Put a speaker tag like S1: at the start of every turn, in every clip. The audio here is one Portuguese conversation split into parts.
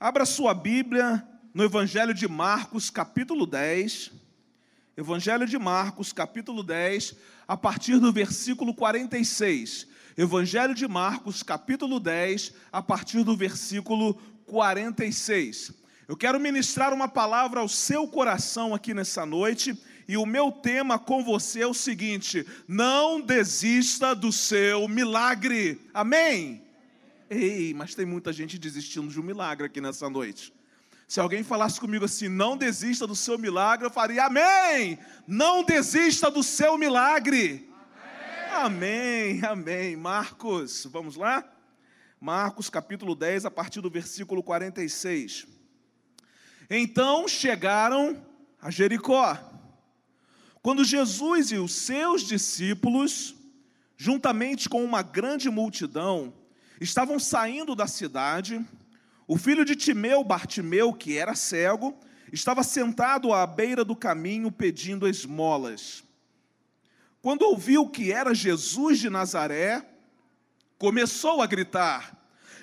S1: Abra sua Bíblia no Evangelho de Marcos, capítulo 10. Evangelho de Marcos, capítulo 10, a partir do versículo 46. Evangelho de Marcos, capítulo 10, a partir do versículo 46. Eu quero ministrar uma palavra ao seu coração aqui nessa noite, e o meu tema com você é o seguinte: não desista do seu milagre. Amém? Ei, mas tem muita gente desistindo de um milagre aqui nessa noite. Se alguém falasse comigo assim, não desista do seu milagre, eu faria amém. Não desista do seu milagre. Amém, amém. amém. Marcos, vamos lá? Marcos capítulo 10, a partir do versículo 46. Então chegaram a Jericó. Quando Jesus e os seus discípulos, juntamente com uma grande multidão, estavam saindo da cidade, o filho de Timeu, Bartimeu, que era cego, estava sentado à beira do caminho pedindo esmolas. Quando ouviu que era Jesus de Nazaré, começou a gritar: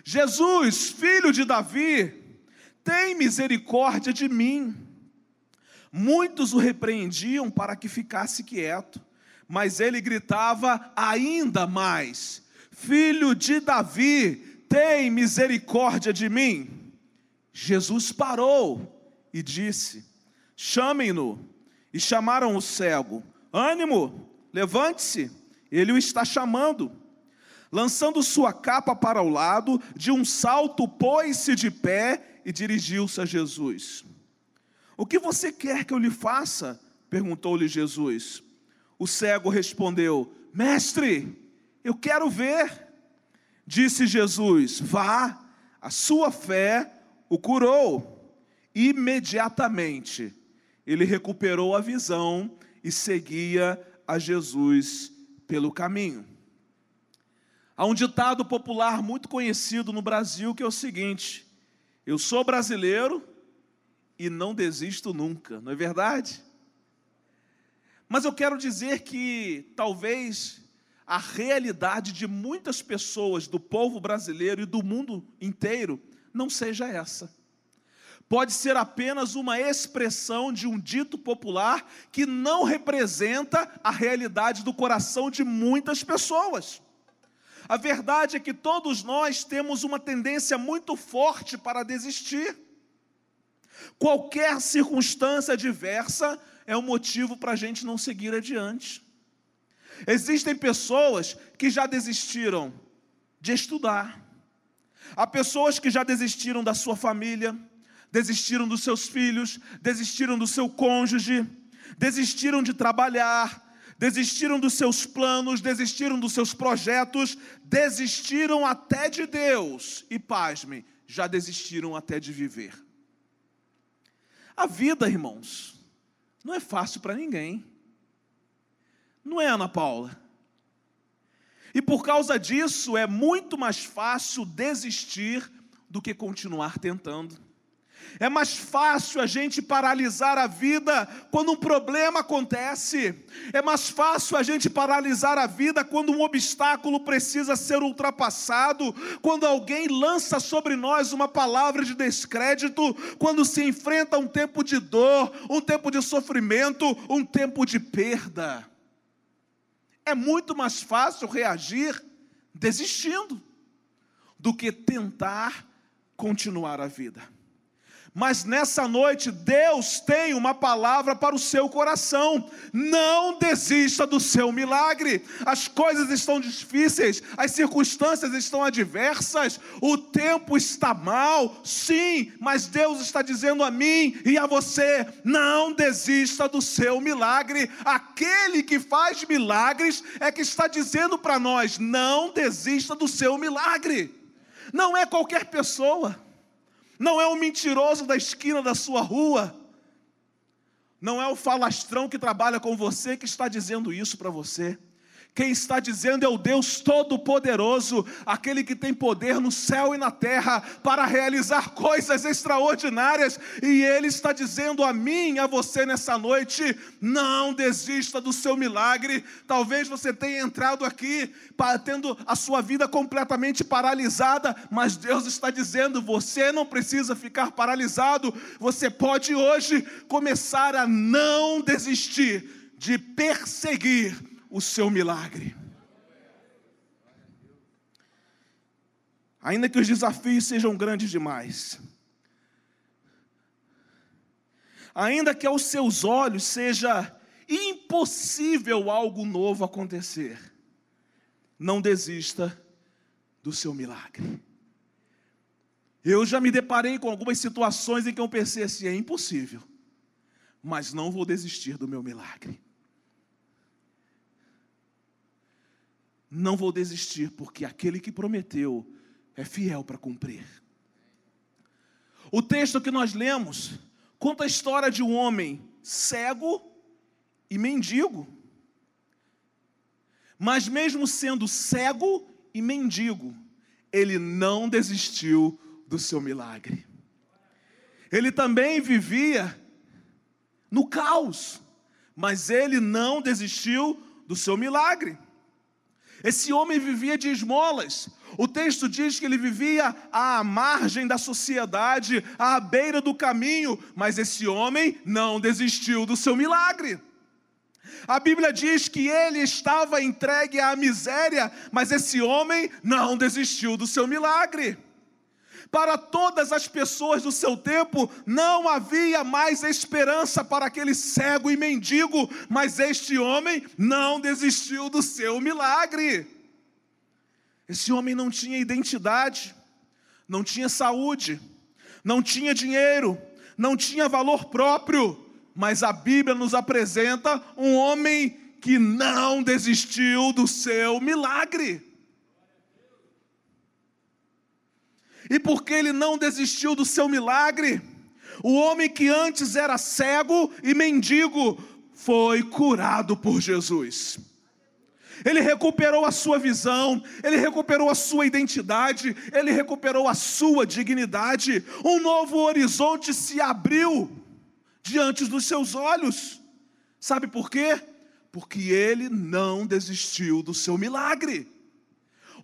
S1: Jesus, filho de Davi, tem misericórdia de mim. Muitos o repreendiam para que ficasse quieto, mas ele gritava ainda mais: Filho de Davi, tem misericórdia de mim. Jesus parou e disse: Chamem-no. E chamaram o cego: Ânimo, levante-se, ele o está chamando. Lançando sua capa para o lado, de um salto pôs-se de pé e dirigiu-se a Jesus. O que você quer que eu lhe faça? perguntou-lhe Jesus. O cego respondeu: Mestre, eu quero ver. Disse Jesus: Vá, a sua fé o curou. Imediatamente ele recuperou a visão e seguia a Jesus pelo caminho. Há um ditado popular muito conhecido no Brasil que é o seguinte: Eu sou brasileiro e não desisto nunca, não é verdade? Mas eu quero dizer que talvez a realidade de muitas pessoas do povo brasileiro e do mundo inteiro não seja essa. Pode ser apenas uma expressão de um dito popular que não representa a realidade do coração de muitas pessoas. A verdade é que todos nós temos uma tendência muito forte para desistir. Qualquer circunstância adversa é um motivo para a gente não seguir adiante. Existem pessoas que já desistiram de estudar. Há pessoas que já desistiram da sua família, desistiram dos seus filhos, desistiram do seu cônjuge, desistiram de trabalhar, desistiram dos seus planos, desistiram dos seus projetos, desistiram até de Deus e, pasme, já desistiram até de viver. A vida, irmãos, não é fácil para ninguém. Não é, Ana Paula? E por causa disso é muito mais fácil desistir do que continuar tentando. É mais fácil a gente paralisar a vida quando um problema acontece. É mais fácil a gente paralisar a vida quando um obstáculo precisa ser ultrapassado, quando alguém lança sobre nós uma palavra de descrédito, quando se enfrenta um tempo de dor, um tempo de sofrimento, um tempo de perda. É muito mais fácil reagir desistindo do que tentar continuar a vida. Mas nessa noite, Deus tem uma palavra para o seu coração. Não desista do seu milagre. As coisas estão difíceis, as circunstâncias estão adversas, o tempo está mal, sim, mas Deus está dizendo a mim e a você: não desista do seu milagre. Aquele que faz milagres é que está dizendo para nós: não desista do seu milagre. Não é qualquer pessoa não é o mentiroso da esquina da sua rua, não é o falastrão que trabalha com você que está dizendo isso para você. Quem está dizendo é o Deus Todo-Poderoso, aquele que tem poder no céu e na terra para realizar coisas extraordinárias, e Ele está dizendo a mim a você nessa noite: não desista do seu milagre. Talvez você tenha entrado aqui tendo a sua vida completamente paralisada, mas Deus está dizendo: você não precisa ficar paralisado, você pode hoje começar a não desistir de perseguir o seu milagre. Ainda que os desafios sejam grandes demais, ainda que aos seus olhos seja impossível algo novo acontecer, não desista do seu milagre. Eu já me deparei com algumas situações em que eu pensei assim: é impossível, mas não vou desistir do meu milagre. Não vou desistir, porque aquele que prometeu é fiel para cumprir. O texto que nós lemos conta a história de um homem cego e mendigo. Mas, mesmo sendo cego e mendigo, ele não desistiu do seu milagre. Ele também vivia no caos, mas ele não desistiu do seu milagre. Esse homem vivia de esmolas. O texto diz que ele vivia à margem da sociedade, à beira do caminho, mas esse homem não desistiu do seu milagre. A Bíblia diz que ele estava entregue à miséria, mas esse homem não desistiu do seu milagre. Para todas as pessoas do seu tempo, não havia mais esperança para aquele cego e mendigo, mas este homem não desistiu do seu milagre. Esse homem não tinha identidade, não tinha saúde, não tinha dinheiro, não tinha valor próprio, mas a Bíblia nos apresenta um homem que não desistiu do seu milagre. E porque ele não desistiu do seu milagre, o homem que antes era cego e mendigo foi curado por Jesus. Ele recuperou a sua visão, ele recuperou a sua identidade, ele recuperou a sua dignidade. Um novo horizonte se abriu diante dos seus olhos. Sabe por quê? Porque ele não desistiu do seu milagre.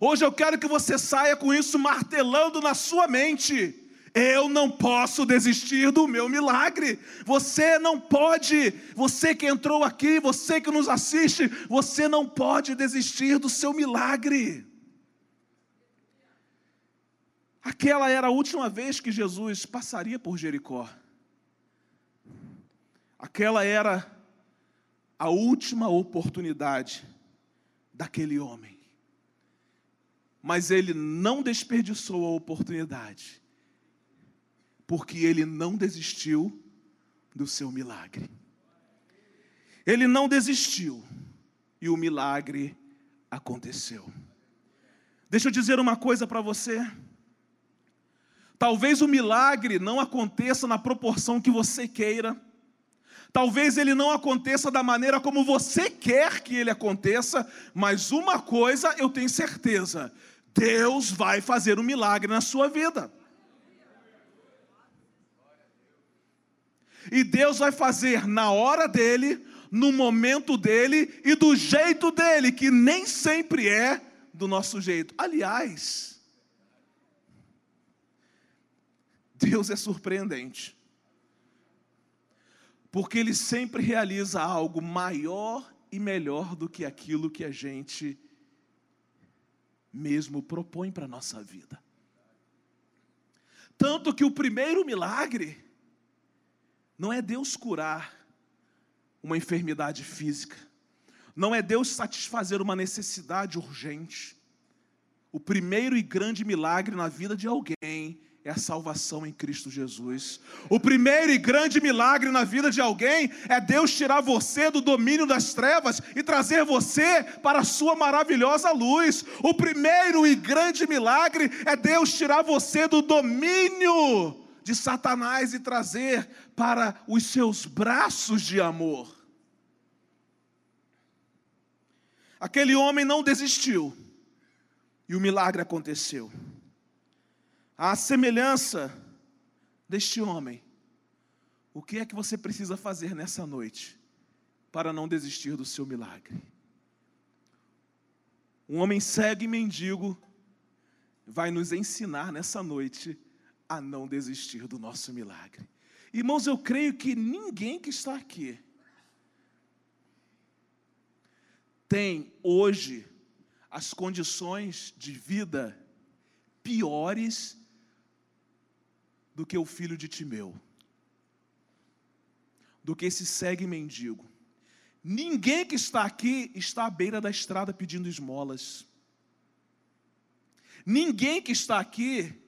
S1: Hoje eu quero que você saia com isso martelando na sua mente. Eu não posso desistir do meu milagre. Você não pode, você que entrou aqui, você que nos assiste, você não pode desistir do seu milagre. Aquela era a última vez que Jesus passaria por Jericó. Aquela era a última oportunidade daquele homem mas ele não desperdiçou a oportunidade, porque ele não desistiu do seu milagre. Ele não desistiu e o milagre aconteceu. Deixa eu dizer uma coisa para você. Talvez o milagre não aconteça na proporção que você queira. Talvez ele não aconteça da maneira como você quer que ele aconteça, mas uma coisa eu tenho certeza: Deus vai fazer um milagre na sua vida. E Deus vai fazer na hora dele, no momento dele e do jeito dele, que nem sempre é do nosso jeito. Aliás, Deus é surpreendente. Porque ele sempre realiza algo maior e melhor do que aquilo que a gente mesmo propõe para a nossa vida. Tanto que o primeiro milagre não é Deus curar uma enfermidade física, não é Deus satisfazer uma necessidade urgente. O primeiro e grande milagre na vida de alguém é a salvação em Cristo Jesus. O primeiro e grande milagre na vida de alguém é Deus tirar você do domínio das trevas e trazer você para a sua maravilhosa luz. O primeiro e grande milagre é Deus tirar você do domínio de Satanás e trazer para os seus braços de amor. Aquele homem não desistiu e o milagre aconteceu. A semelhança deste homem, o que é que você precisa fazer nessa noite para não desistir do seu milagre? Um homem cego e mendigo vai nos ensinar nessa noite a não desistir do nosso milagre. Irmãos, eu creio que ninguém que está aqui tem hoje as condições de vida piores do que o filho de Timeu, do que esse segue mendigo. Ninguém que está aqui está à beira da estrada pedindo esmolas. Ninguém que está aqui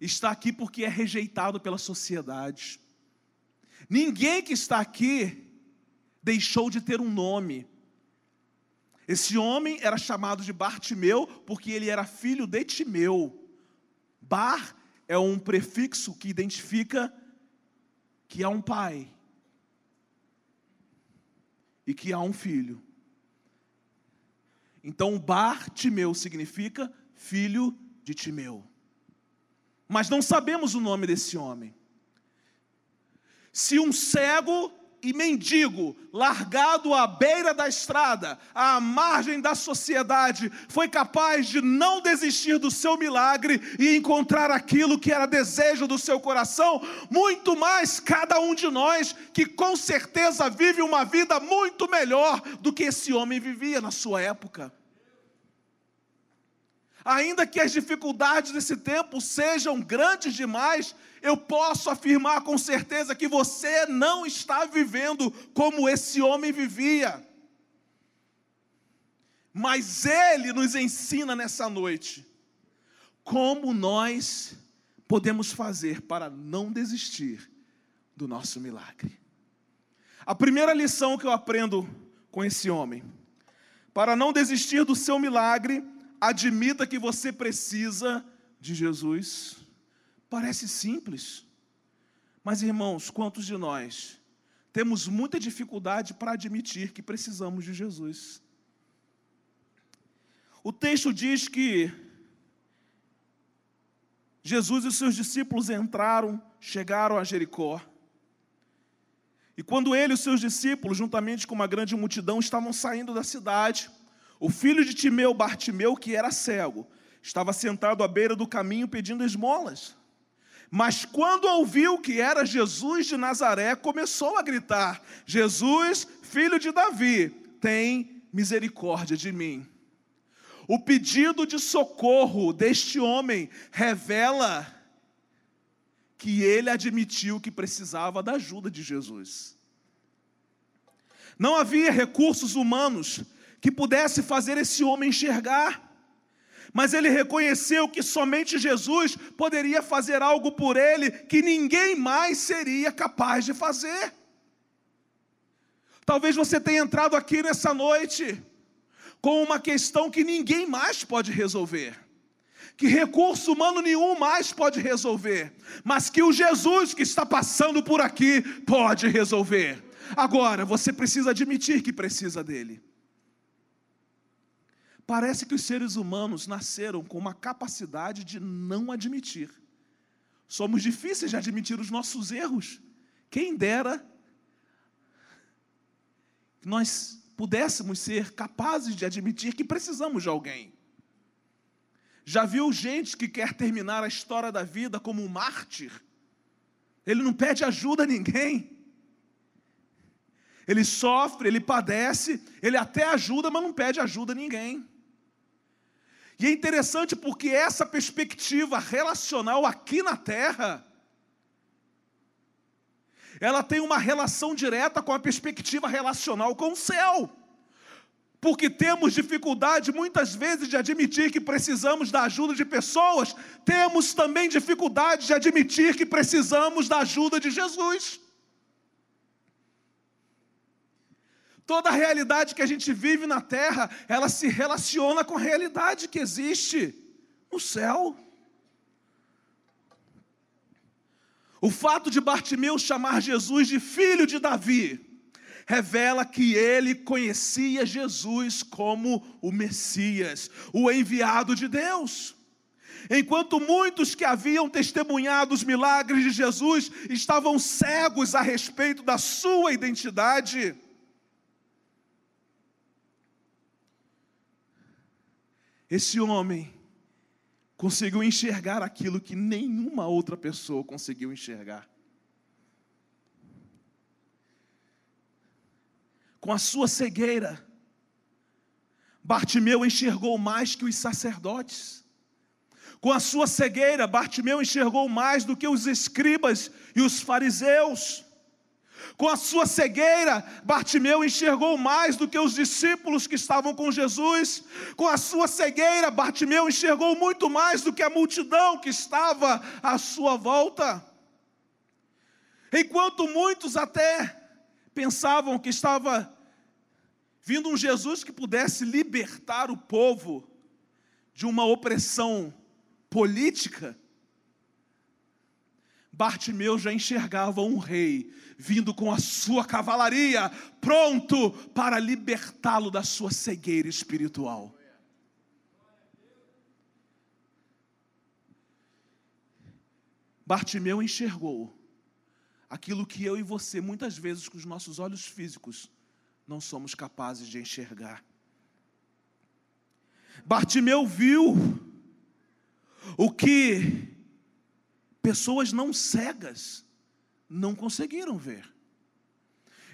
S1: está aqui porque é rejeitado pela sociedade. Ninguém que está aqui deixou de ter um nome. Esse homem era chamado de Bartimeu porque ele era filho de Timeu. Bar é um prefixo que identifica que há um pai e que há um filho. Então, Bartimeu significa filho de Timeu. Mas não sabemos o nome desse homem. Se um cego e mendigo, largado à beira da estrada, à margem da sociedade, foi capaz de não desistir do seu milagre e encontrar aquilo que era desejo do seu coração, muito mais cada um de nós, que com certeza vive uma vida muito melhor do que esse homem vivia na sua época. Ainda que as dificuldades desse tempo sejam grandes demais, eu posso afirmar com certeza que você não está vivendo como esse homem vivia. Mas ele nos ensina nessa noite como nós podemos fazer para não desistir do nosso milagre. A primeira lição que eu aprendo com esse homem, para não desistir do seu milagre, admita que você precisa de Jesus. Parece simples, mas irmãos, quantos de nós temos muita dificuldade para admitir que precisamos de Jesus? O texto diz que Jesus e os seus discípulos entraram, chegaram a Jericó. E quando ele e os seus discípulos, juntamente com uma grande multidão, estavam saindo da cidade, o filho de Timeu, Bartimeu, que era cego, estava sentado à beira do caminho pedindo esmolas. Mas quando ouviu que era Jesus de Nazaré, começou a gritar: Jesus, filho de Davi, tem misericórdia de mim. O pedido de socorro deste homem revela que ele admitiu que precisava da ajuda de Jesus. Não havia recursos humanos que pudesse fazer esse homem enxergar. Mas ele reconheceu que somente Jesus poderia fazer algo por ele que ninguém mais seria capaz de fazer. Talvez você tenha entrado aqui nessa noite com uma questão que ninguém mais pode resolver, que recurso humano nenhum mais pode resolver, mas que o Jesus que está passando por aqui pode resolver. Agora, você precisa admitir que precisa dele. Parece que os seres humanos nasceram com uma capacidade de não admitir. Somos difíceis de admitir os nossos erros. Quem dera que nós pudéssemos ser capazes de admitir que precisamos de alguém. Já viu gente que quer terminar a história da vida como um mártir? Ele não pede ajuda a ninguém. Ele sofre, ele padece, ele até ajuda, mas não pede ajuda a ninguém. E é interessante porque essa perspectiva relacional aqui na terra, ela tem uma relação direta com a perspectiva relacional com o céu. Porque temos dificuldade muitas vezes de admitir que precisamos da ajuda de pessoas, temos também dificuldade de admitir que precisamos da ajuda de Jesus. Toda a realidade que a gente vive na terra, ela se relaciona com a realidade que existe no céu. O fato de Bartimeu chamar Jesus de filho de Davi revela que ele conhecia Jesus como o Messias, o enviado de Deus. Enquanto muitos que haviam testemunhado os milagres de Jesus estavam cegos a respeito da sua identidade, esse homem conseguiu enxergar aquilo que nenhuma outra pessoa conseguiu enxergar. Com a sua cegueira, Bartimeu enxergou mais que os sacerdotes. Com a sua cegueira, Bartimeu enxergou mais do que os escribas e os fariseus. Com a sua cegueira, Bartimeu enxergou mais do que os discípulos que estavam com Jesus. Com a sua cegueira, Bartimeu enxergou muito mais do que a multidão que estava à sua volta. Enquanto muitos até pensavam que estava vindo um Jesus que pudesse libertar o povo de uma opressão política, Bartimeu já enxergava um rei vindo com a sua cavalaria, pronto para libertá-lo da sua cegueira espiritual. Bartimeu enxergou aquilo que eu e você, muitas vezes, com os nossos olhos físicos, não somos capazes de enxergar. Bartimeu viu o que pessoas não cegas não conseguiram ver.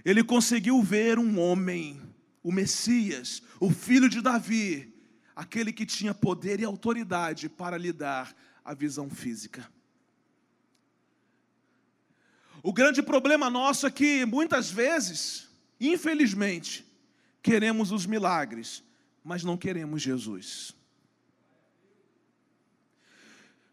S1: Ele conseguiu ver um homem, o Messias, o filho de Davi, aquele que tinha poder e autoridade para lhe dar a visão física. O grande problema nosso é que muitas vezes, infelizmente, queremos os milagres, mas não queremos Jesus.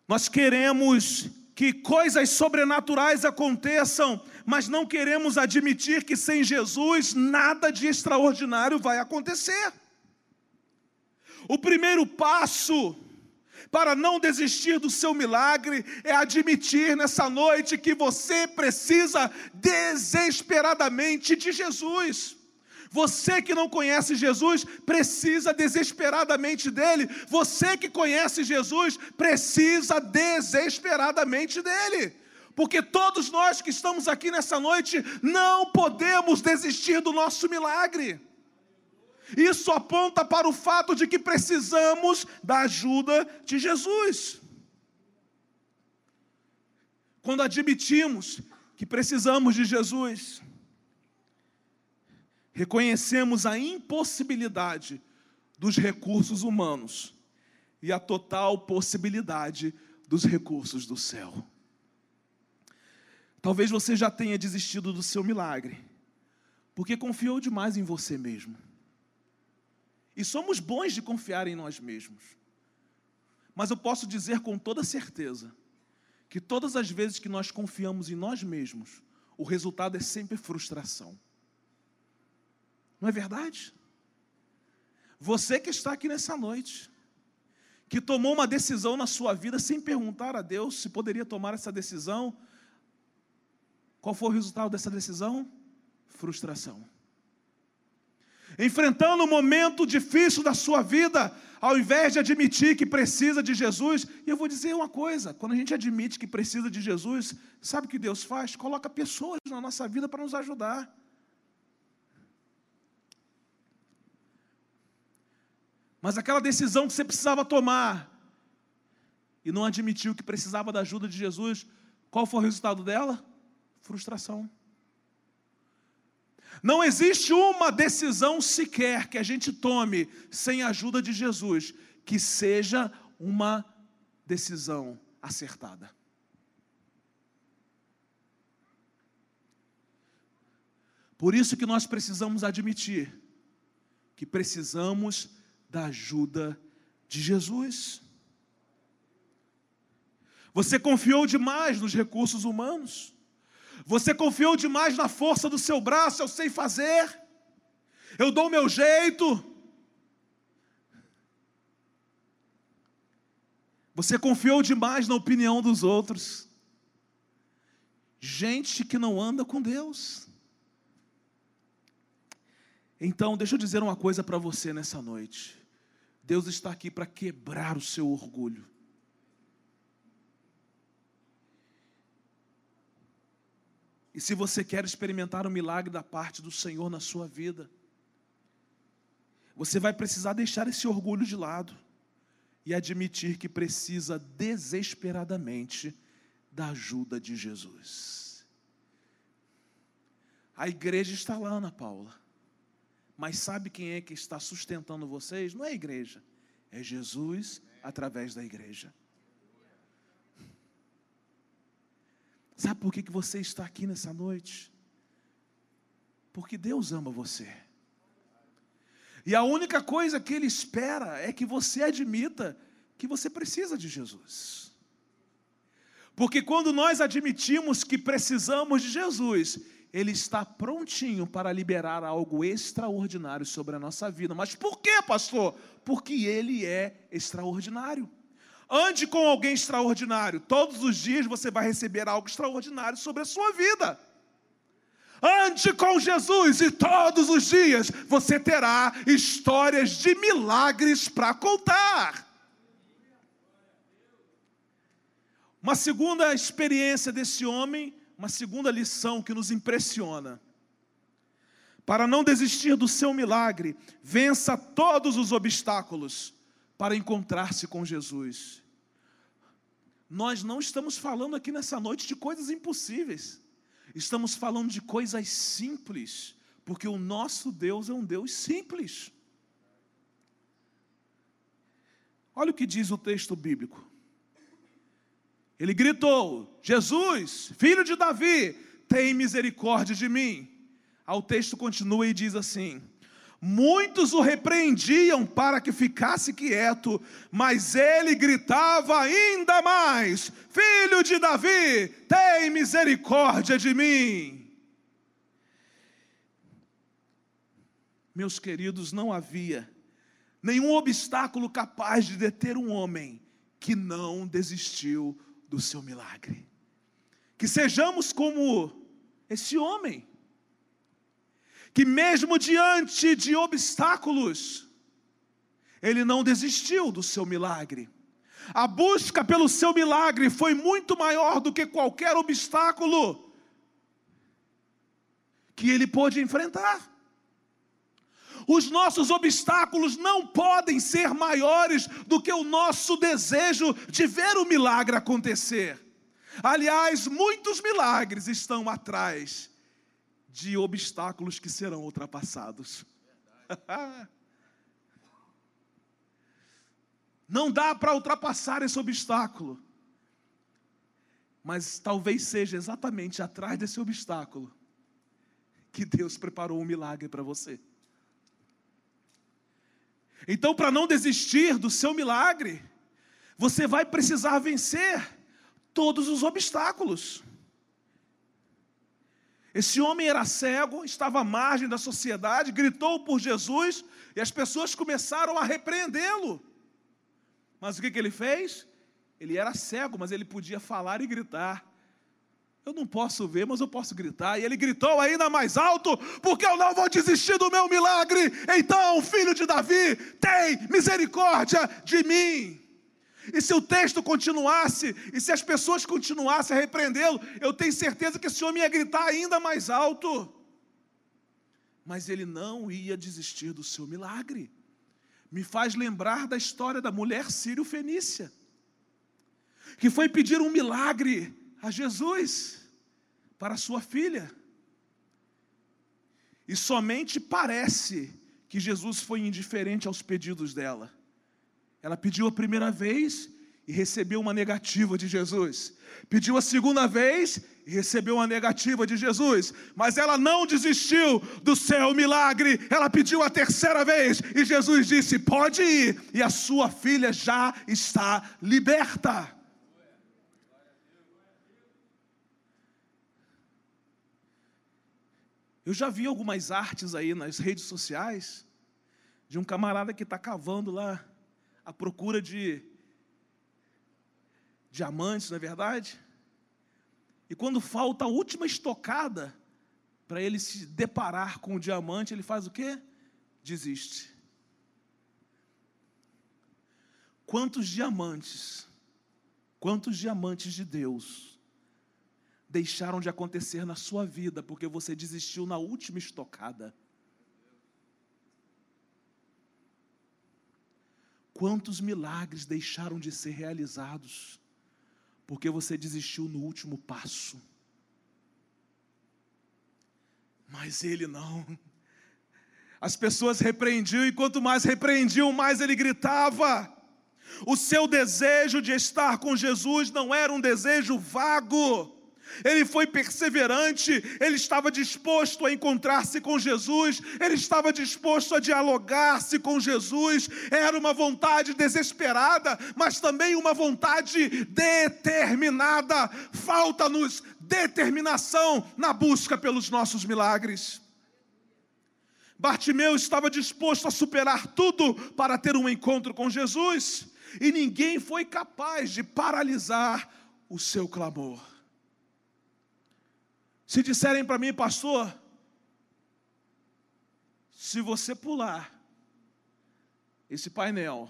S1: Nós queremos que coisas sobrenaturais aconteçam, mas não queremos admitir que sem Jesus nada de extraordinário vai acontecer. O primeiro passo para não desistir do seu milagre é admitir nessa noite que você precisa desesperadamente de Jesus. Você que não conhece Jesus, precisa desesperadamente dele. Você que conhece Jesus, precisa desesperadamente dele. Porque todos nós que estamos aqui nessa noite não podemos desistir do nosso milagre. Isso aponta para o fato de que precisamos da ajuda de Jesus. Quando admitimos que precisamos de Jesus, reconhecemos a impossibilidade dos recursos humanos e a total possibilidade dos recursos do céu. Talvez você já tenha desistido do seu milagre, porque confiou demais em você mesmo. E somos bons de confiar em nós mesmos. Mas eu posso dizer com toda certeza que todas as vezes que nós confiamos em nós mesmos, o resultado é sempre frustração. Não é verdade? Você que está aqui nessa noite, que tomou uma decisão na sua vida sem perguntar a Deus se poderia tomar essa decisão, qual foi o resultado dessa decisão? Frustração. Enfrentando um momento difícil da sua vida, ao invés de admitir que precisa de Jesus, e eu vou dizer uma coisa: quando a gente admite que precisa de Jesus, sabe o que Deus faz? Coloca pessoas na nossa vida para nos ajudar. Mas aquela decisão que você precisava tomar e não admitiu que precisava da ajuda de Jesus, qual foi o resultado dela? Frustração. Não existe uma decisão sequer que a gente tome sem a ajuda de Jesus que seja uma decisão acertada. Por isso que nós precisamos admitir que precisamos da ajuda de Jesus. Você confiou demais nos recursos humanos. Você confiou demais na força do seu braço, eu sei fazer. Eu dou o meu jeito. Você confiou demais na opinião dos outros. Gente que não anda com Deus. Então, deixa eu dizer uma coisa para você nessa noite. Deus está aqui para quebrar o seu orgulho. E se você quer experimentar o milagre da parte do Senhor na sua vida, você vai precisar deixar esse orgulho de lado e admitir que precisa desesperadamente da ajuda de Jesus. A igreja está lá, Ana Paula. Mas sabe quem é que está sustentando vocês? Não é a igreja, é Jesus através da igreja. Sabe por que, que você está aqui nessa noite? Porque Deus ama você. E a única coisa que Ele espera é que você admita que você precisa de Jesus. Porque quando nós admitimos que precisamos de Jesus, ele está prontinho para liberar algo extraordinário sobre a nossa vida. Mas por quê, pastor? Porque ele é extraordinário. Ande com alguém extraordinário. Todos os dias você vai receber algo extraordinário sobre a sua vida. Ande com Jesus e todos os dias você terá histórias de milagres para contar. Uma segunda experiência desse homem uma segunda lição que nos impressiona. Para não desistir do seu milagre, vença todos os obstáculos para encontrar-se com Jesus. Nós não estamos falando aqui nessa noite de coisas impossíveis, estamos falando de coisas simples, porque o nosso Deus é um Deus simples. Olha o que diz o texto bíblico. Ele gritou: Jesus, filho de Davi, tem misericórdia de mim. Ao texto continua e diz assim: Muitos o repreendiam para que ficasse quieto, mas ele gritava ainda mais: Filho de Davi, tem misericórdia de mim. Meus queridos, não havia nenhum obstáculo capaz de deter um homem que não desistiu do seu milagre. Que sejamos como esse homem, que mesmo diante de obstáculos, ele não desistiu do seu milagre. A busca pelo seu milagre foi muito maior do que qualquer obstáculo que ele pôde enfrentar. Os nossos obstáculos não podem ser maiores do que o nosso desejo de ver o milagre acontecer. Aliás, muitos milagres estão atrás de obstáculos que serão ultrapassados. Não dá para ultrapassar esse obstáculo. Mas talvez seja exatamente atrás desse obstáculo que Deus preparou um milagre para você. Então, para não desistir do seu milagre, você vai precisar vencer todos os obstáculos. Esse homem era cego, estava à margem da sociedade, gritou por Jesus e as pessoas começaram a repreendê-lo. Mas o que, que ele fez? Ele era cego, mas ele podia falar e gritar. Eu não posso ver, mas eu posso gritar. E ele gritou ainda mais alto, porque eu não vou desistir do meu milagre. Então, filho de Davi, tem misericórdia de mim. E se o texto continuasse, e se as pessoas continuassem a repreendê-lo, eu tenho certeza que esse homem ia gritar ainda mais alto. Mas ele não ia desistir do seu milagre. Me faz lembrar da história da mulher sírio-fenícia, que foi pedir um milagre a Jesus para sua filha. E somente parece que Jesus foi indiferente aos pedidos dela. Ela pediu a primeira vez e recebeu uma negativa de Jesus. Pediu a segunda vez e recebeu uma negativa de Jesus. Mas ela não desistiu do seu milagre. Ela pediu a terceira vez e Jesus disse: Pode ir, e a sua filha já está liberta. Eu já vi algumas artes aí nas redes sociais de um camarada que está cavando lá à procura de diamantes, não é verdade? E quando falta a última estocada para ele se deparar com o diamante, ele faz o quê? desiste. Quantos diamantes, quantos diamantes de Deus deixaram de acontecer na sua vida porque você desistiu na última estocada? Quantos milagres deixaram de ser realizados porque você desistiu no último passo? Mas ele não. As pessoas repreendiam e quanto mais repreendiam, mais ele gritava. O seu desejo de estar com Jesus não era um desejo vago. Ele foi perseverante, ele estava disposto a encontrar-se com Jesus, ele estava disposto a dialogar-se com Jesus. Era uma vontade desesperada, mas também uma vontade determinada. Falta-nos determinação na busca pelos nossos milagres. Bartimeu estava disposto a superar tudo para ter um encontro com Jesus, e ninguém foi capaz de paralisar o seu clamor. Se disserem para mim, pastor, se você pular esse painel,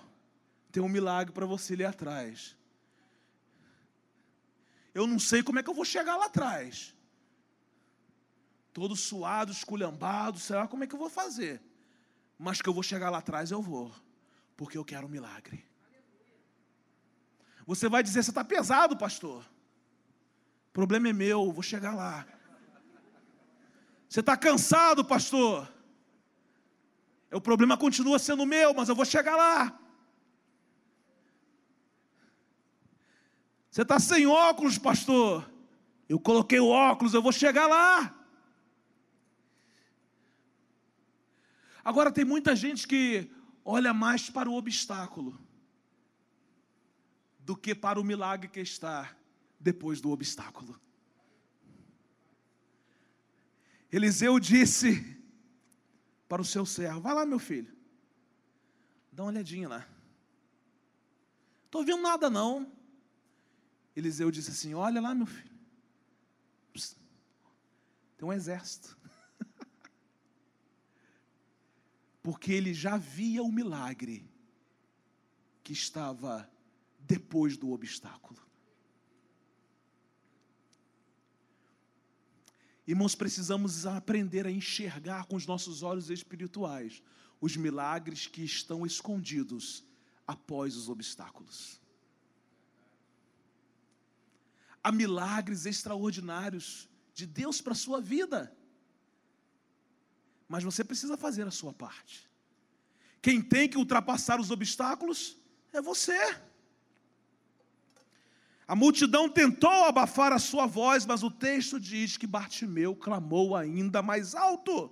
S1: tem um milagre para você ali atrás. Eu não sei como é que eu vou chegar lá atrás todo suado, esculhambado, sei lá como é que eu vou fazer. Mas que eu vou chegar lá atrás, eu vou, porque eu quero um milagre. Você vai dizer, você está pesado, pastor. O problema é meu, vou chegar lá. Você está cansado, pastor. O problema continua sendo meu, mas eu vou chegar lá. Você está sem óculos, pastor. Eu coloquei o óculos, eu vou chegar lá. Agora tem muita gente que olha mais para o obstáculo do que para o milagre que está depois do obstáculo. Eliseu disse para o seu servo: Vai lá, meu filho, dá uma olhadinha lá. Estou vendo nada não. Eliseu disse assim: Olha lá, meu filho, tem um exército. porque ele já via o milagre que estava depois do obstáculo. Irmãos, precisamos aprender a enxergar com os nossos olhos espirituais os milagres que estão escondidos após os obstáculos. Há milagres extraordinários de Deus para a sua vida mas você precisa fazer a sua parte. Quem tem que ultrapassar os obstáculos é você. A multidão tentou abafar a sua voz, mas o texto diz que Bartimeu clamou ainda mais alto.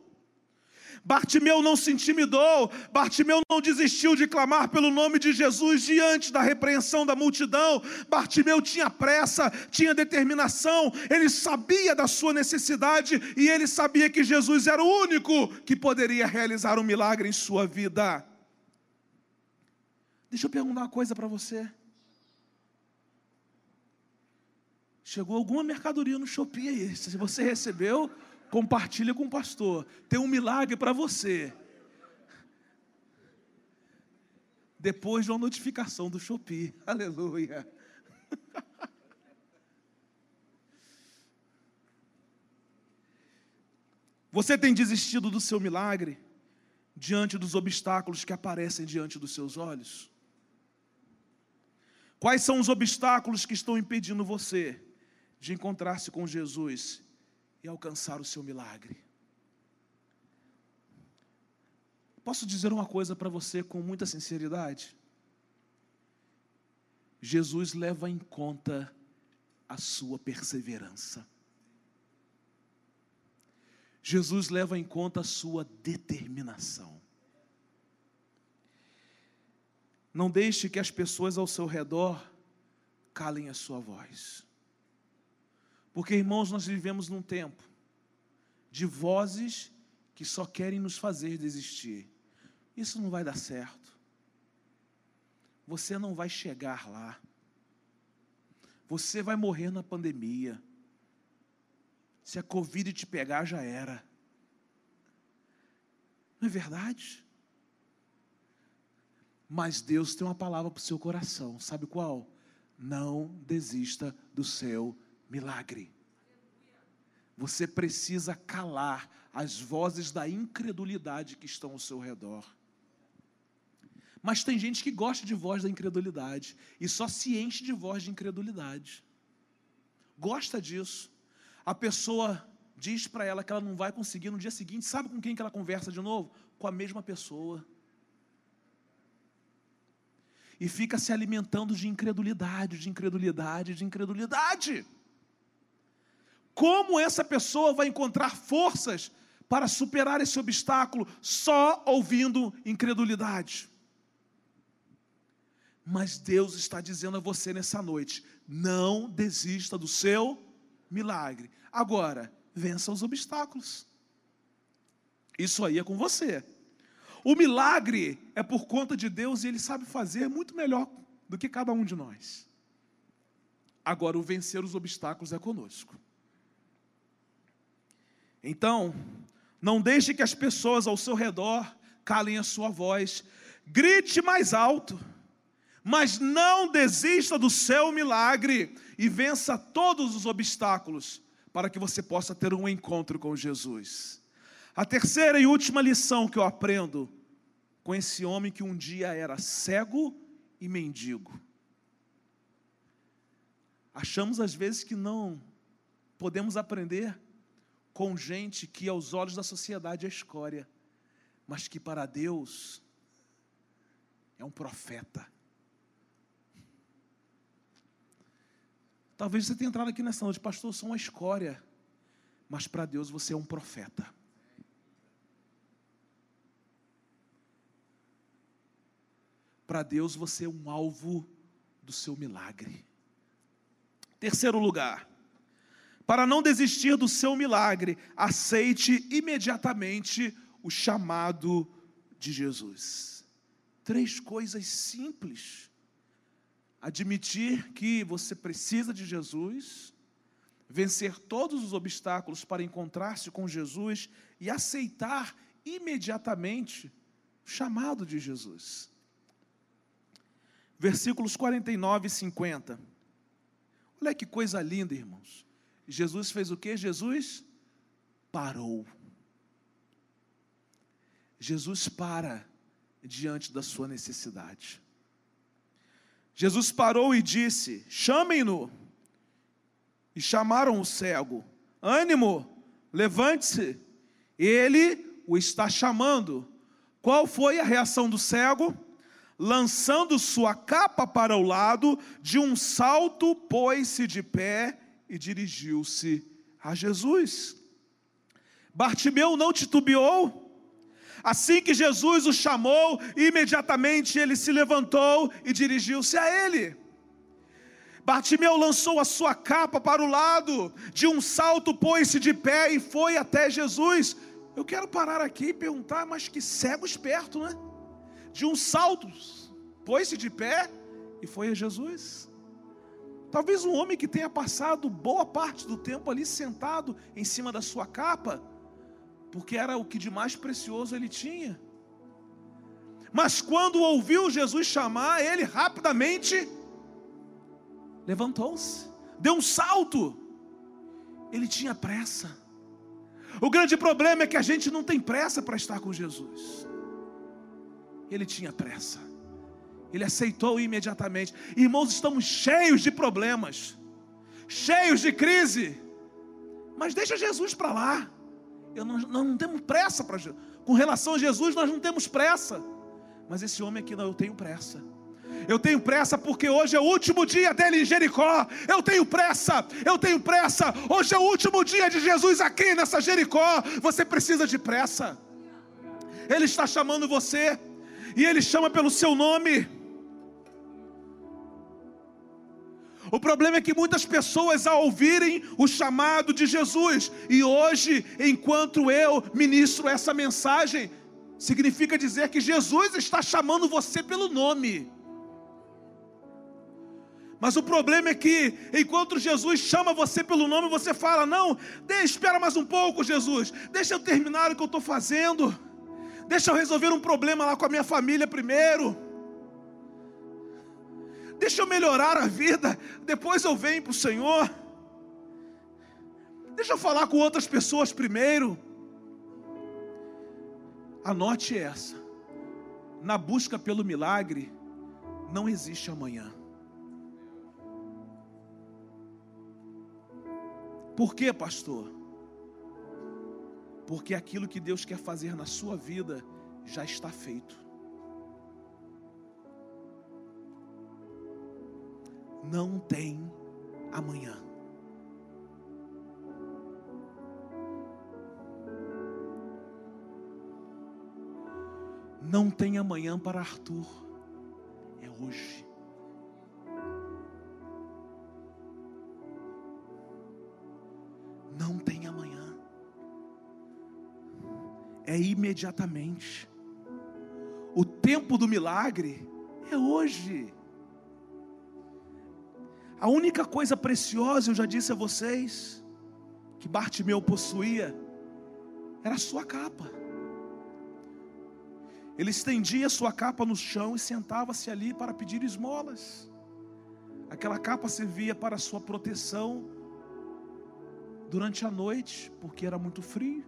S1: Bartimeu não se intimidou, Bartimeu não desistiu de clamar pelo nome de Jesus diante da repreensão da multidão. Bartimeu tinha pressa, tinha determinação, ele sabia da sua necessidade e ele sabia que Jesus era o único que poderia realizar um milagre em sua vida. Deixa eu perguntar uma coisa para você. Chegou alguma mercadoria no Shopee aí? Se você recebeu, compartilha com o pastor. Tem um milagre para você. Depois de uma notificação do Shopee. Aleluia. Você tem desistido do seu milagre diante dos obstáculos que aparecem diante dos seus olhos? Quais são os obstáculos que estão impedindo você de encontrar-se com Jesus e alcançar o seu milagre. Posso dizer uma coisa para você com muita sinceridade? Jesus leva em conta a sua perseverança. Jesus leva em conta a sua determinação. Não deixe que as pessoas ao seu redor calem a sua voz. Porque, irmãos, nós vivemos num tempo de vozes que só querem nos fazer desistir. Isso não vai dar certo. Você não vai chegar lá. Você vai morrer na pandemia. Se a Covid te pegar, já era. Não é verdade? Mas Deus tem uma palavra para o seu coração, sabe qual? Não desista do seu milagre. Você precisa calar as vozes da incredulidade que estão ao seu redor. Mas tem gente que gosta de voz da incredulidade e só se enche de voz de incredulidade. Gosta disso. A pessoa diz para ela que ela não vai conseguir no dia seguinte, sabe com quem que ela conversa de novo? Com a mesma pessoa. E fica se alimentando de incredulidade, de incredulidade, de incredulidade. Como essa pessoa vai encontrar forças para superar esse obstáculo só ouvindo incredulidade? Mas Deus está dizendo a você nessa noite: não desista do seu milagre. Agora, vença os obstáculos. Isso aí é com você. O milagre é por conta de Deus e Ele sabe fazer muito melhor do que cada um de nós. Agora, o vencer os obstáculos é conosco. Então, não deixe que as pessoas ao seu redor calem a sua voz, grite mais alto, mas não desista do seu milagre e vença todos os obstáculos para que você possa ter um encontro com Jesus. A terceira e última lição que eu aprendo com esse homem que um dia era cego e mendigo. Achamos às vezes que não podemos aprender com gente que aos olhos da sociedade é escória, mas que para Deus é um profeta. Talvez você tenha entrado aqui nessa noite, pastor, eu sou uma escória, mas para Deus você é um profeta. Para Deus você é um alvo do seu milagre. Terceiro lugar, para não desistir do seu milagre, aceite imediatamente o chamado de Jesus. Três coisas simples admitir que você precisa de Jesus, vencer todos os obstáculos para encontrar-se com Jesus e aceitar imediatamente o chamado de Jesus. Versículos 49 e 50. Olha que coisa linda, irmãos. Jesus fez o que? Jesus parou. Jesus para diante da sua necessidade. Jesus parou e disse: Chamem-no. E chamaram o cego: Ânimo, levante-se. Ele o está chamando. Qual foi a reação do cego? Lançando sua capa para o lado, de um salto, pôs-se de pé e dirigiu-se a Jesus. Bartimeu não titubeou, Assim que Jesus o chamou, imediatamente ele se levantou e dirigiu-se a ele. Bartimeu lançou a sua capa para o lado, de um salto pôs-se de pé e foi até Jesus. Eu quero parar aqui e perguntar, mas que cego esperto, né? De um salto, pôs-se de pé e foi a Jesus. Talvez um homem que tenha passado boa parte do tempo ali sentado em cima da sua capa, porque era o que de mais precioso ele tinha. Mas quando ouviu Jesus chamar, ele rapidamente levantou-se, deu um salto. Ele tinha pressa. O grande problema é que a gente não tem pressa para estar com Jesus. Ele tinha pressa. Ele aceitou imediatamente. Irmãos, estamos cheios de problemas, cheios de crise. Mas deixa Jesus para lá. Eu não, nós não temos pressa para com relação a Jesus, nós não temos pressa. Mas esse homem aqui não, eu tenho pressa. Eu tenho pressa porque hoje é o último dia dele em Jericó. Eu tenho pressa, eu tenho pressa. Hoje é o último dia de Jesus aqui nessa Jericó. Você precisa de pressa. Ele está chamando você e ele chama pelo seu nome. O problema é que muitas pessoas, ao ouvirem o chamado de Jesus, e hoje, enquanto eu ministro essa mensagem, significa dizer que Jesus está chamando você pelo nome. Mas o problema é que, enquanto Jesus chama você pelo nome, você fala: Não, espera mais um pouco, Jesus, deixa eu terminar o que eu estou fazendo, deixa eu resolver um problema lá com a minha família primeiro. Deixa eu melhorar a vida, depois eu venho para o Senhor. Deixa eu falar com outras pessoas primeiro. Anote essa. Na busca pelo milagre, não existe amanhã. Por quê, pastor? Porque aquilo que Deus quer fazer na sua vida já está feito. Não tem amanhã. Não tem amanhã para Arthur, é hoje. Não tem amanhã, é imediatamente. O tempo do milagre é hoje. A única coisa preciosa, eu já disse a vocês, que Bartimeu possuía, era a sua capa. Ele estendia sua capa no chão e sentava-se ali para pedir esmolas. Aquela capa servia para sua proteção durante a noite, porque era muito frio.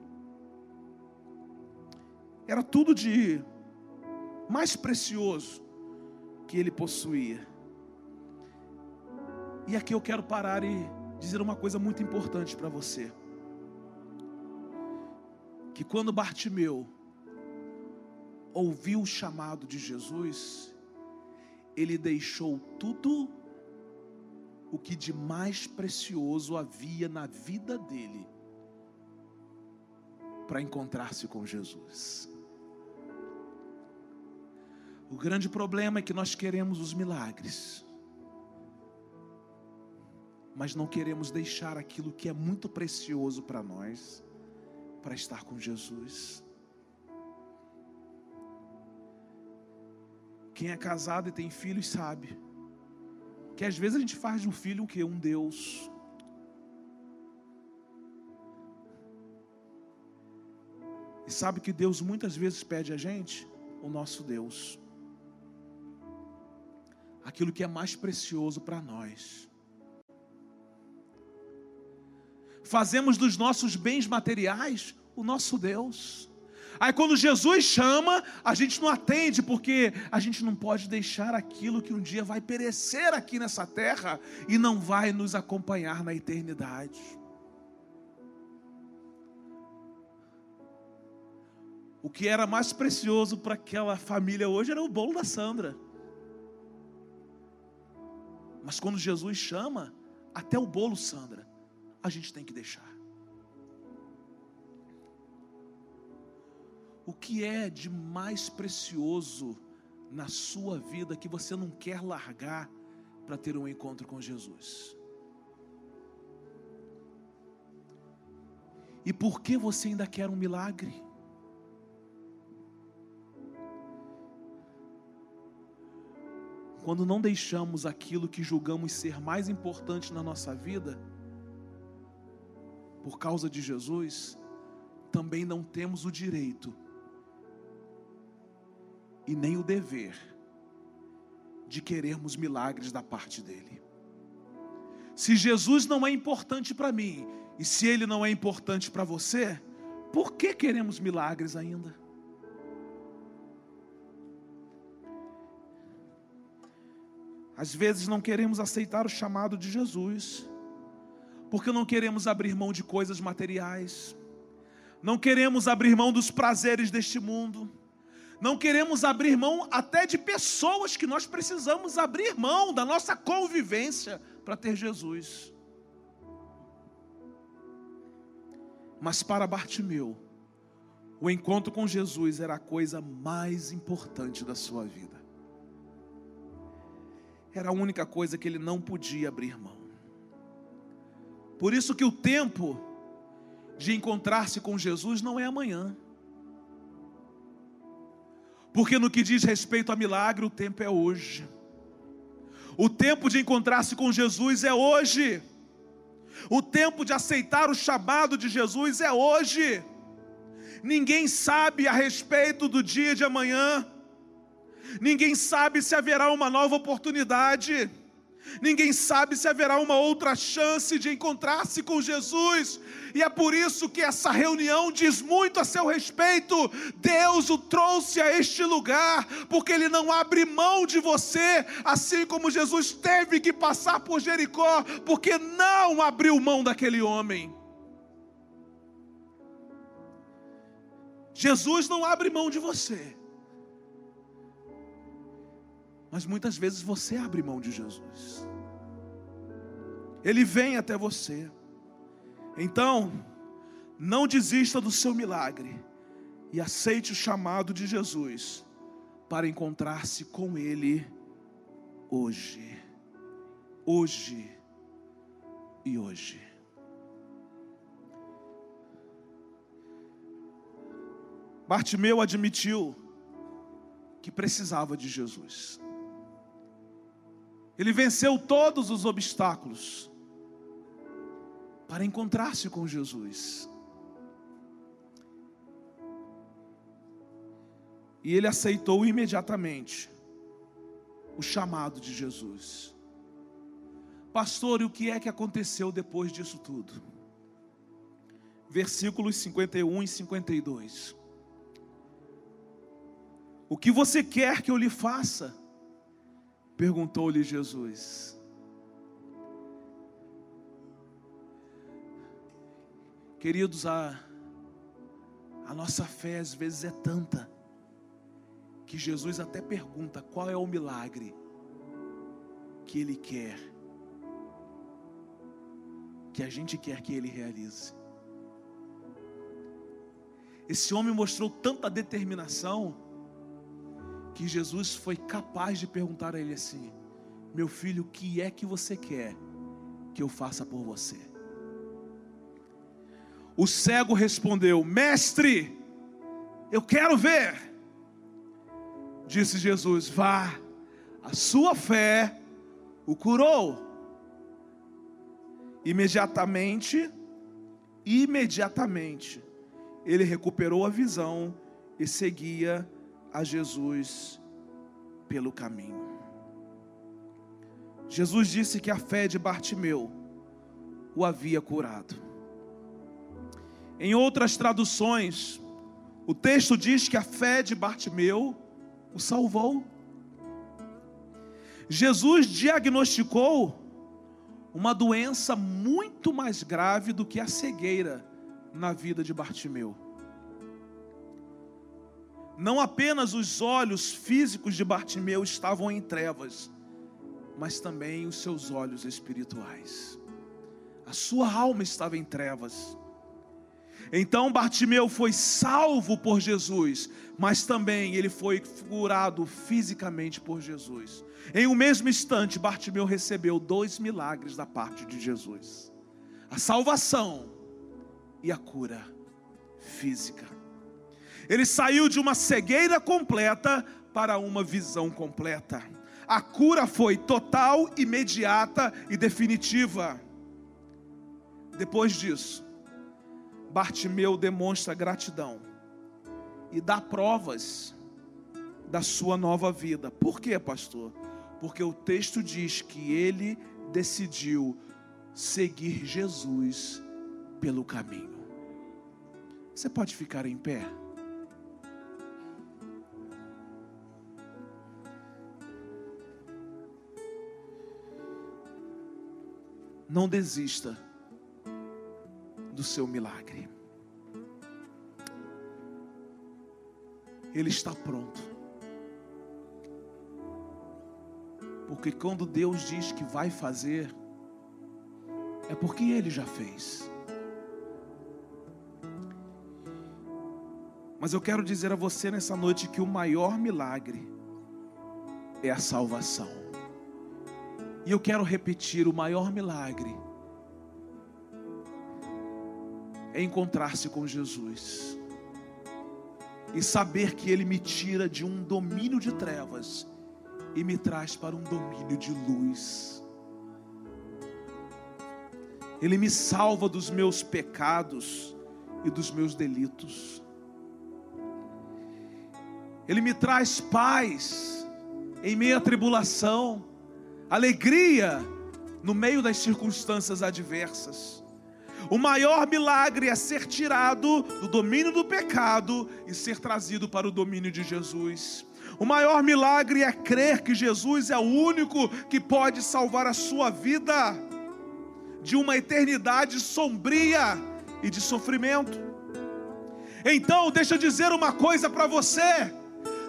S1: Era tudo de mais precioso que ele possuía. E aqui eu quero parar e dizer uma coisa muito importante para você. Que quando Bartimeu ouviu o chamado de Jesus, ele deixou tudo o que de mais precioso havia na vida dele para encontrar-se com Jesus. O grande problema é que nós queremos os milagres, mas não queremos deixar aquilo que é muito precioso para nós para estar com Jesus. Quem é casado e tem filhos sabe que às vezes a gente faz de um filho o que? Um Deus. E sabe que Deus muitas vezes pede a gente? O nosso Deus. Aquilo que é mais precioso para nós. Fazemos dos nossos bens materiais o nosso Deus. Aí quando Jesus chama, a gente não atende, porque a gente não pode deixar aquilo que um dia vai perecer aqui nessa terra e não vai nos acompanhar na eternidade. O que era mais precioso para aquela família hoje era o bolo da Sandra. Mas quando Jesus chama, até o bolo, Sandra, a gente tem que deixar. o que é de mais precioso na sua vida que você não quer largar para ter um encontro com Jesus? E por que você ainda quer um milagre? Quando não deixamos aquilo que julgamos ser mais importante na nossa vida, por causa de Jesus, também não temos o direito e nem o dever de querermos milagres da parte dele. Se Jesus não é importante para mim e se ele não é importante para você, por que queremos milagres ainda? Às vezes não queremos aceitar o chamado de Jesus, porque não queremos abrir mão de coisas materiais, não queremos abrir mão dos prazeres deste mundo, não queremos abrir mão até de pessoas que nós precisamos abrir mão da nossa convivência para ter Jesus. Mas para Bartimeu, o encontro com Jesus era a coisa mais importante da sua vida. Era a única coisa que ele não podia abrir mão. Por isso que o tempo de encontrar-se com Jesus não é amanhã. Porque no que diz respeito a milagre, o tempo é hoje. O tempo de encontrar-se com Jesus é hoje. O tempo de aceitar o chamado de Jesus é hoje. Ninguém sabe a respeito do dia de amanhã. ninguém sabe se haverá uma nova oportunidade. Ninguém sabe se haverá uma outra chance de encontrar-se com Jesus, e é por isso que essa reunião diz muito a seu respeito. Deus o trouxe a este lugar, porque Ele não abre mão de você, assim como Jesus teve que passar por Jericó, porque não abriu mão daquele homem. Jesus não abre mão de você. Mas muitas vezes você abre mão de Jesus. Ele vem até você. Então, não desista do seu milagre e aceite o chamado de Jesus para encontrar-se com Ele hoje. Hoje e hoje. Bartimeu admitiu que precisava de Jesus. Ele venceu todos os obstáculos para encontrar-se com Jesus. E ele aceitou imediatamente o chamado de Jesus. Pastor, e o que é que aconteceu depois disso tudo? Versículos 51 e 52. O que você quer que eu lhe faça? Perguntou-lhe Jesus. Queridos, a, a nossa fé às vezes é tanta que Jesus até pergunta qual é o milagre que Ele quer, que a gente quer que Ele realize. Esse homem mostrou tanta determinação que Jesus foi capaz de perguntar a ele assim: Meu filho, o que é que você quer que eu faça por você? O cego respondeu: Mestre, eu quero ver. Disse Jesus: Vá, a sua fé o curou. Imediatamente, imediatamente, ele recuperou a visão e seguia a Jesus pelo caminho. Jesus disse que a fé de Bartimeu o havia curado. Em outras traduções, o texto diz que a fé de Bartimeu o salvou. Jesus diagnosticou uma doença muito mais grave do que a cegueira na vida de Bartimeu não apenas os olhos físicos de Bartimeu estavam em trevas, mas também os seus olhos espirituais. A sua alma estava em trevas. Então Bartimeu foi salvo por Jesus, mas também ele foi curado fisicamente por Jesus. Em um mesmo instante, Bartimeu recebeu dois milagres da parte de Jesus: a salvação e a cura física. Ele saiu de uma cegueira completa para uma visão completa. A cura foi total, imediata e definitiva. Depois disso, Bartimeu demonstra gratidão e dá provas da sua nova vida. Por quê, pastor? Porque o texto diz que ele decidiu seguir Jesus pelo caminho. Você pode ficar em pé? Não desista do seu milagre. Ele está pronto. Porque quando Deus diz que vai fazer, é porque Ele já fez. Mas eu quero dizer a você nessa noite que o maior milagre é a salvação. E eu quero repetir: o maior milagre é encontrar-se com Jesus e saber que Ele me tira de um domínio de trevas e me traz para um domínio de luz. Ele me salva dos meus pecados e dos meus delitos. Ele me traz paz em meio à tribulação, alegria no meio das circunstâncias adversas. O maior milagre é ser tirado do domínio do pecado e ser trazido para o domínio de Jesus. O maior milagre é crer que Jesus é o único que pode salvar a sua vida de uma eternidade sombria e de sofrimento. Então, deixa eu dizer uma coisa para você: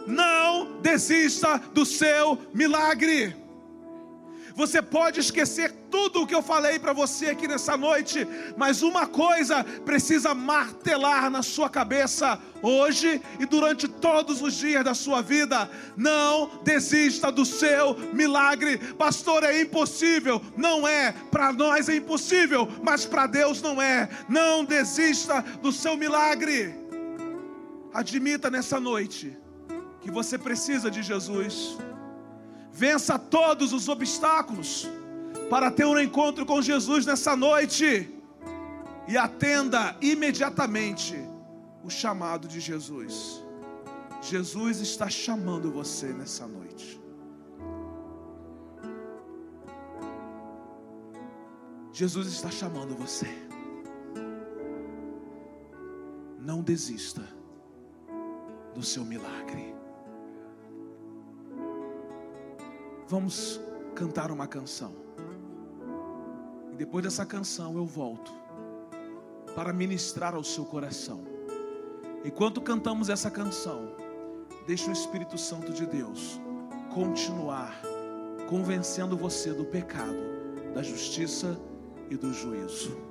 S1: não desista do seu milagre. Você pode esquecer tudo o que eu falei para você aqui nessa noite, mas uma coisa precisa martelar na sua cabeça hoje e durante todos os dias da sua vida: não desista do seu milagre. Pastor, é impossível. Não é, para nós é impossível, mas para Deus não é. Não desista do seu milagre. Admita nessa noite que você precisa de Jesus. Vença todos os obstáculos para ter um encontro com Jesus nessa noite e atenda imediatamente o chamado de Jesus. Jesus está chamando você nessa noite. Jesus está chamando você. Não desista do seu milagre. Vamos cantar uma canção. E depois dessa canção eu volto para ministrar ao seu coração. Enquanto cantamos essa canção, deixe o Espírito Santo de Deus continuar convencendo você do pecado, da justiça e do juízo.